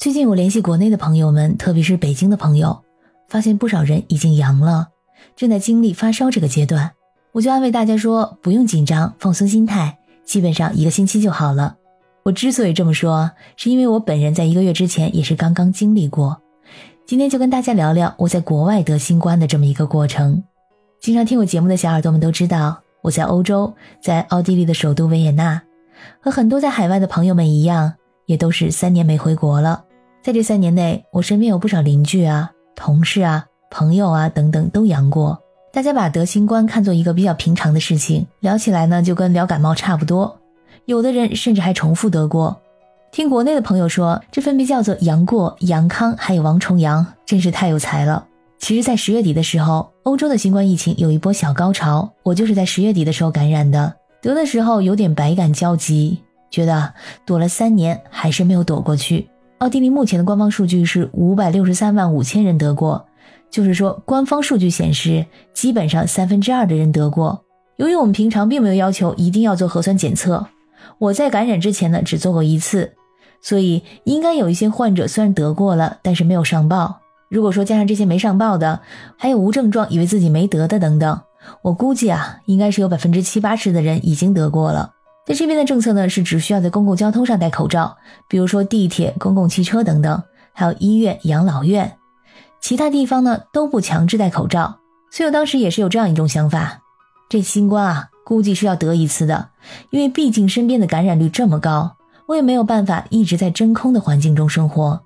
最近我联系国内的朋友们，特别是北京的朋友，发现不少人已经阳了，正在经历发烧这个阶段。我就安慰大家说，不用紧张，放松心态，基本上一个星期就好了。我之所以这么说，是因为我本人在一个月之前也是刚刚经历过。今天就跟大家聊聊我在国外得新冠的这么一个过程。经常听我节目的小耳朵们都知道，我在欧洲，在奥地利的首都维也纳，和很多在海外的朋友们一样，也都是三年没回国了。在这三年内，我身边有不少邻居啊、同事啊、朋友啊等等都阳过。大家把得新冠看作一个比较平常的事情，聊起来呢就跟聊感冒差不多。有的人甚至还重复得过。听国内的朋友说，这分别叫做杨过、杨康，还有王重阳，真是太有才了。其实，在十月底的时候，欧洲的新冠疫情有一波小高潮，我就是在十月底的时候感染的。得的时候有点百感交集，觉得躲了三年还是没有躲过去。奥地利目前的官方数据是五百六十三万五千人得过，就是说官方数据显示，基本上三分之二的人得过。由于我们平常并没有要求一定要做核酸检测，我在感染之前呢只做过一次，所以应该有一些患者虽然得过了，但是没有上报。如果说加上这些没上报的，还有无症状以为自己没得的等等，我估计啊，应该是有百分之七八十的人已经得过了。在这边的政策呢，是只需要在公共交通上戴口罩，比如说地铁、公共汽车等等，还有医院、养老院，其他地方呢都不强制戴口罩。所以我当时也是有这样一种想法：这新冠啊，估计是要得一次的，因为毕竟身边的感染率这么高，我也没有办法一直在真空的环境中生活。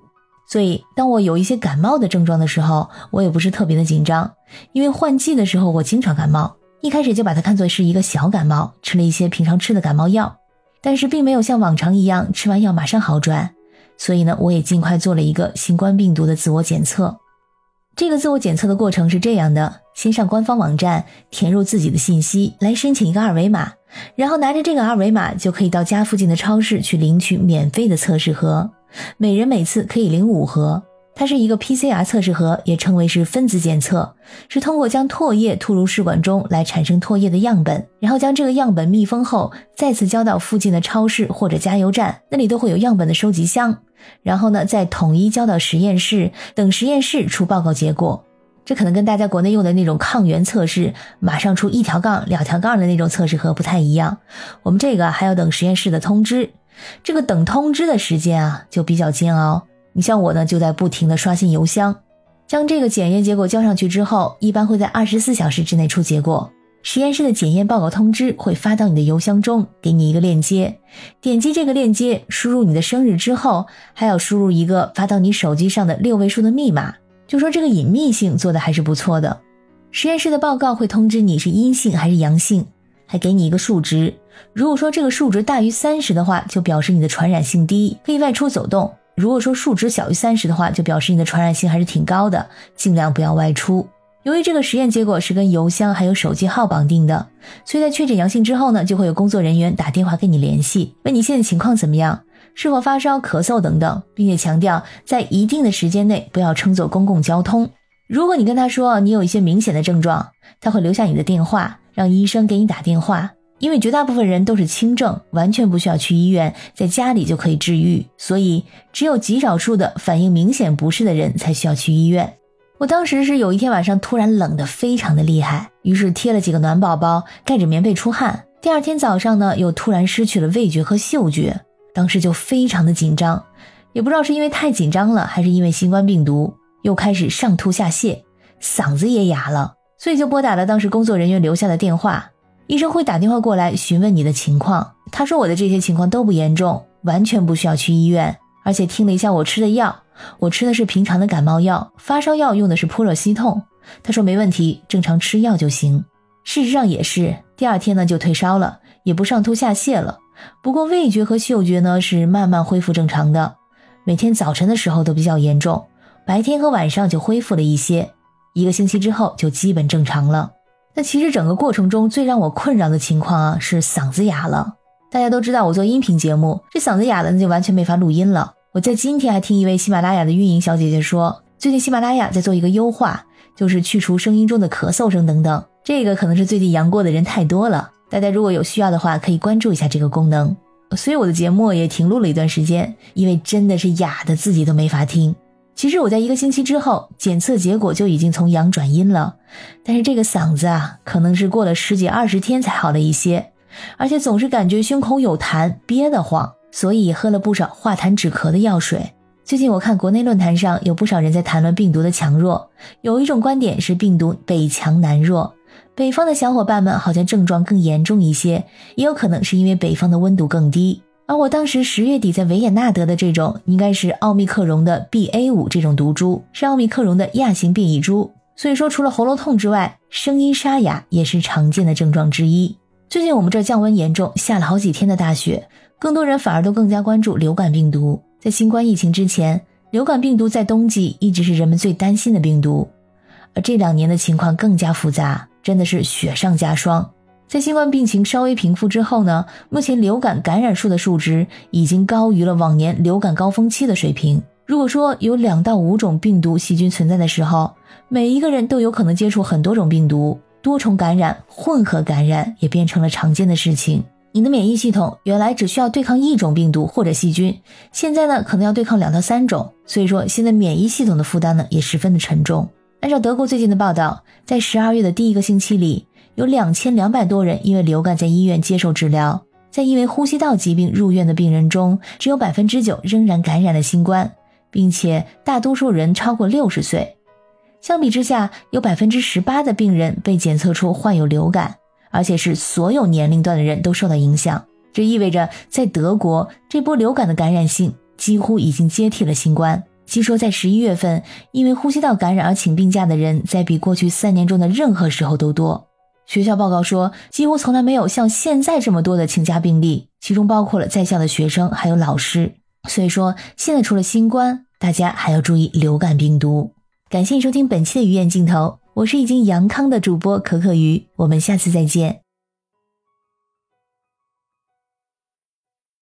所以当我有一些感冒的症状的时候，我也不是特别的紧张，因为换季的时候我经常感冒。一开始就把它看作是一个小感冒，吃了一些平常吃的感冒药，但是并没有像往常一样吃完药马上好转，所以呢，我也尽快做了一个新冠病毒的自我检测。这个自我检测的过程是这样的：先上官方网站填入自己的信息，来申请一个二维码，然后拿着这个二维码就可以到家附近的超市去领取免费的测试盒，每人每次可以领五盒。它是一个 PCR 测试盒，也称为是分子检测，是通过将唾液吐入试管中来产生唾液的样本，然后将这个样本密封后，再次交到附近的超市或者加油站，那里都会有样本的收集箱，然后呢再统一交到实验室，等实验室出报告结果。这可能跟大家国内用的那种抗原测试，马上出一条杠、两条杠的那种测试盒不太一样。我们这个还要等实验室的通知，这个等通知的时间啊就比较煎熬。你像我呢，就在不停的刷新邮箱，将这个检验结果交上去之后，一般会在二十四小时之内出结果。实验室的检验报告通知会发到你的邮箱中，给你一个链接，点击这个链接，输入你的生日之后，还要输入一个发到你手机上的六位数的密码。就说这个隐秘性做的还是不错的。实验室的报告会通知你是阴性还是阳性，还给你一个数值。如果说这个数值大于三十的话，就表示你的传染性低，可以外出走动。如果说数值小于三十的话，就表示你的传染性还是挺高的，尽量不要外出。由于这个实验结果是跟邮箱还有手机号绑定的，所以在确诊阳性之后呢，就会有工作人员打电话跟你联系，问你现在情况怎么样，是否发烧、咳嗽等等，并且强调在一定的时间内不要乘坐公共交通。如果你跟他说你有一些明显的症状，他会留下你的电话，让医生给你打电话。因为绝大部分人都是轻症，完全不需要去医院，在家里就可以治愈，所以只有极少数的反应明显不适的人才需要去医院。我当时是有一天晚上突然冷得非常的厉害，于是贴了几个暖宝宝，盖着棉被出汗。第二天早上呢，又突然失去了味觉和嗅觉，当时就非常的紧张，也不知道是因为太紧张了，还是因为新冠病毒，又开始上吐下泻，嗓子也哑了，所以就拨打了当时工作人员留下的电话。医生会打电话过来询问你的情况。他说我的这些情况都不严重，完全不需要去医院。而且听了一下我吃的药，我吃的是平常的感冒药，发烧药用的是扑热息痛。他说没问题，正常吃药就行。事实上也是，第二天呢就退烧了，也不上吐下泻了。不过味觉和嗅觉呢是慢慢恢复正常的，每天早晨的时候都比较严重，白天和晚上就恢复了一些。一个星期之后就基本正常了。那其实整个过程中最让我困扰的情况啊，是嗓子哑了。大家都知道我做音频节目，这嗓子哑了那就完全没法录音了。我在今天还听一位喜马拉雅的运营小姐姐说，最近喜马拉雅在做一个优化，就是去除声音中的咳嗽声等等。这个可能是最近阳过的人太多了，大家如果有需要的话，可以关注一下这个功能。所以我的节目也停录了一段时间，因为真的是哑的自己都没法听。其实我在一个星期之后检测结果就已经从阳转阴了，但是这个嗓子啊，可能是过了十几二十天才好了一些，而且总是感觉胸口有痰，憋得慌，所以喝了不少化痰止咳的药水。最近我看国内论坛上有不少人在谈论病毒的强弱，有一种观点是病毒北强南弱，北方的小伙伴们好像症状更严重一些，也有可能是因为北方的温度更低。而我当时十月底在维也纳得的这种，应该是奥密克戎的 BA 五这种毒株，是奥密克戎的亚型变异株。所以说，除了喉咙痛之外，声音沙哑也是常见的症状之一。最近我们这降温严重，下了好几天的大雪，更多人反而都更加关注流感病毒。在新冠疫情之前，流感病毒在冬季一直是人们最担心的病毒，而这两年的情况更加复杂，真的是雪上加霜。在新冠病情稍微平复之后呢，目前流感感染数的数值已经高于了往年流感高峰期的水平。如果说有两到五种病毒细菌存在的时候，每一个人都有可能接触很多种病毒，多重感染、混合感染也变成了常见的事情。你的免疫系统原来只需要对抗一种病毒或者细菌，现在呢可能要对抗两到三种，所以说现在免疫系统的负担呢也十分的沉重。按照德国最近的报道，在十二月的第一个星期里。有两千两百多人因为流感在医院接受治疗，在因为呼吸道疾病入院的病人中，只有百分之九仍然感染了新冠，并且大多数人超过六十岁。相比之下，有百分之十八的病人被检测出患有流感，而且是所有年龄段的人都受到影响。这意味着，在德国这波流感的感染性几乎已经接替了新冠。据说，在十一月份因为呼吸道感染而请病假的人，在比过去三年中的任何时候都多。学校报告说，几乎从来没有像现在这么多的请假病例，其中包括了在校的学生还有老师。所以说，现在除了新冠，大家还要注意流感病毒。感谢收听本期的鱼眼镜头，我是已经阳康的主播可可鱼，我们下次再见。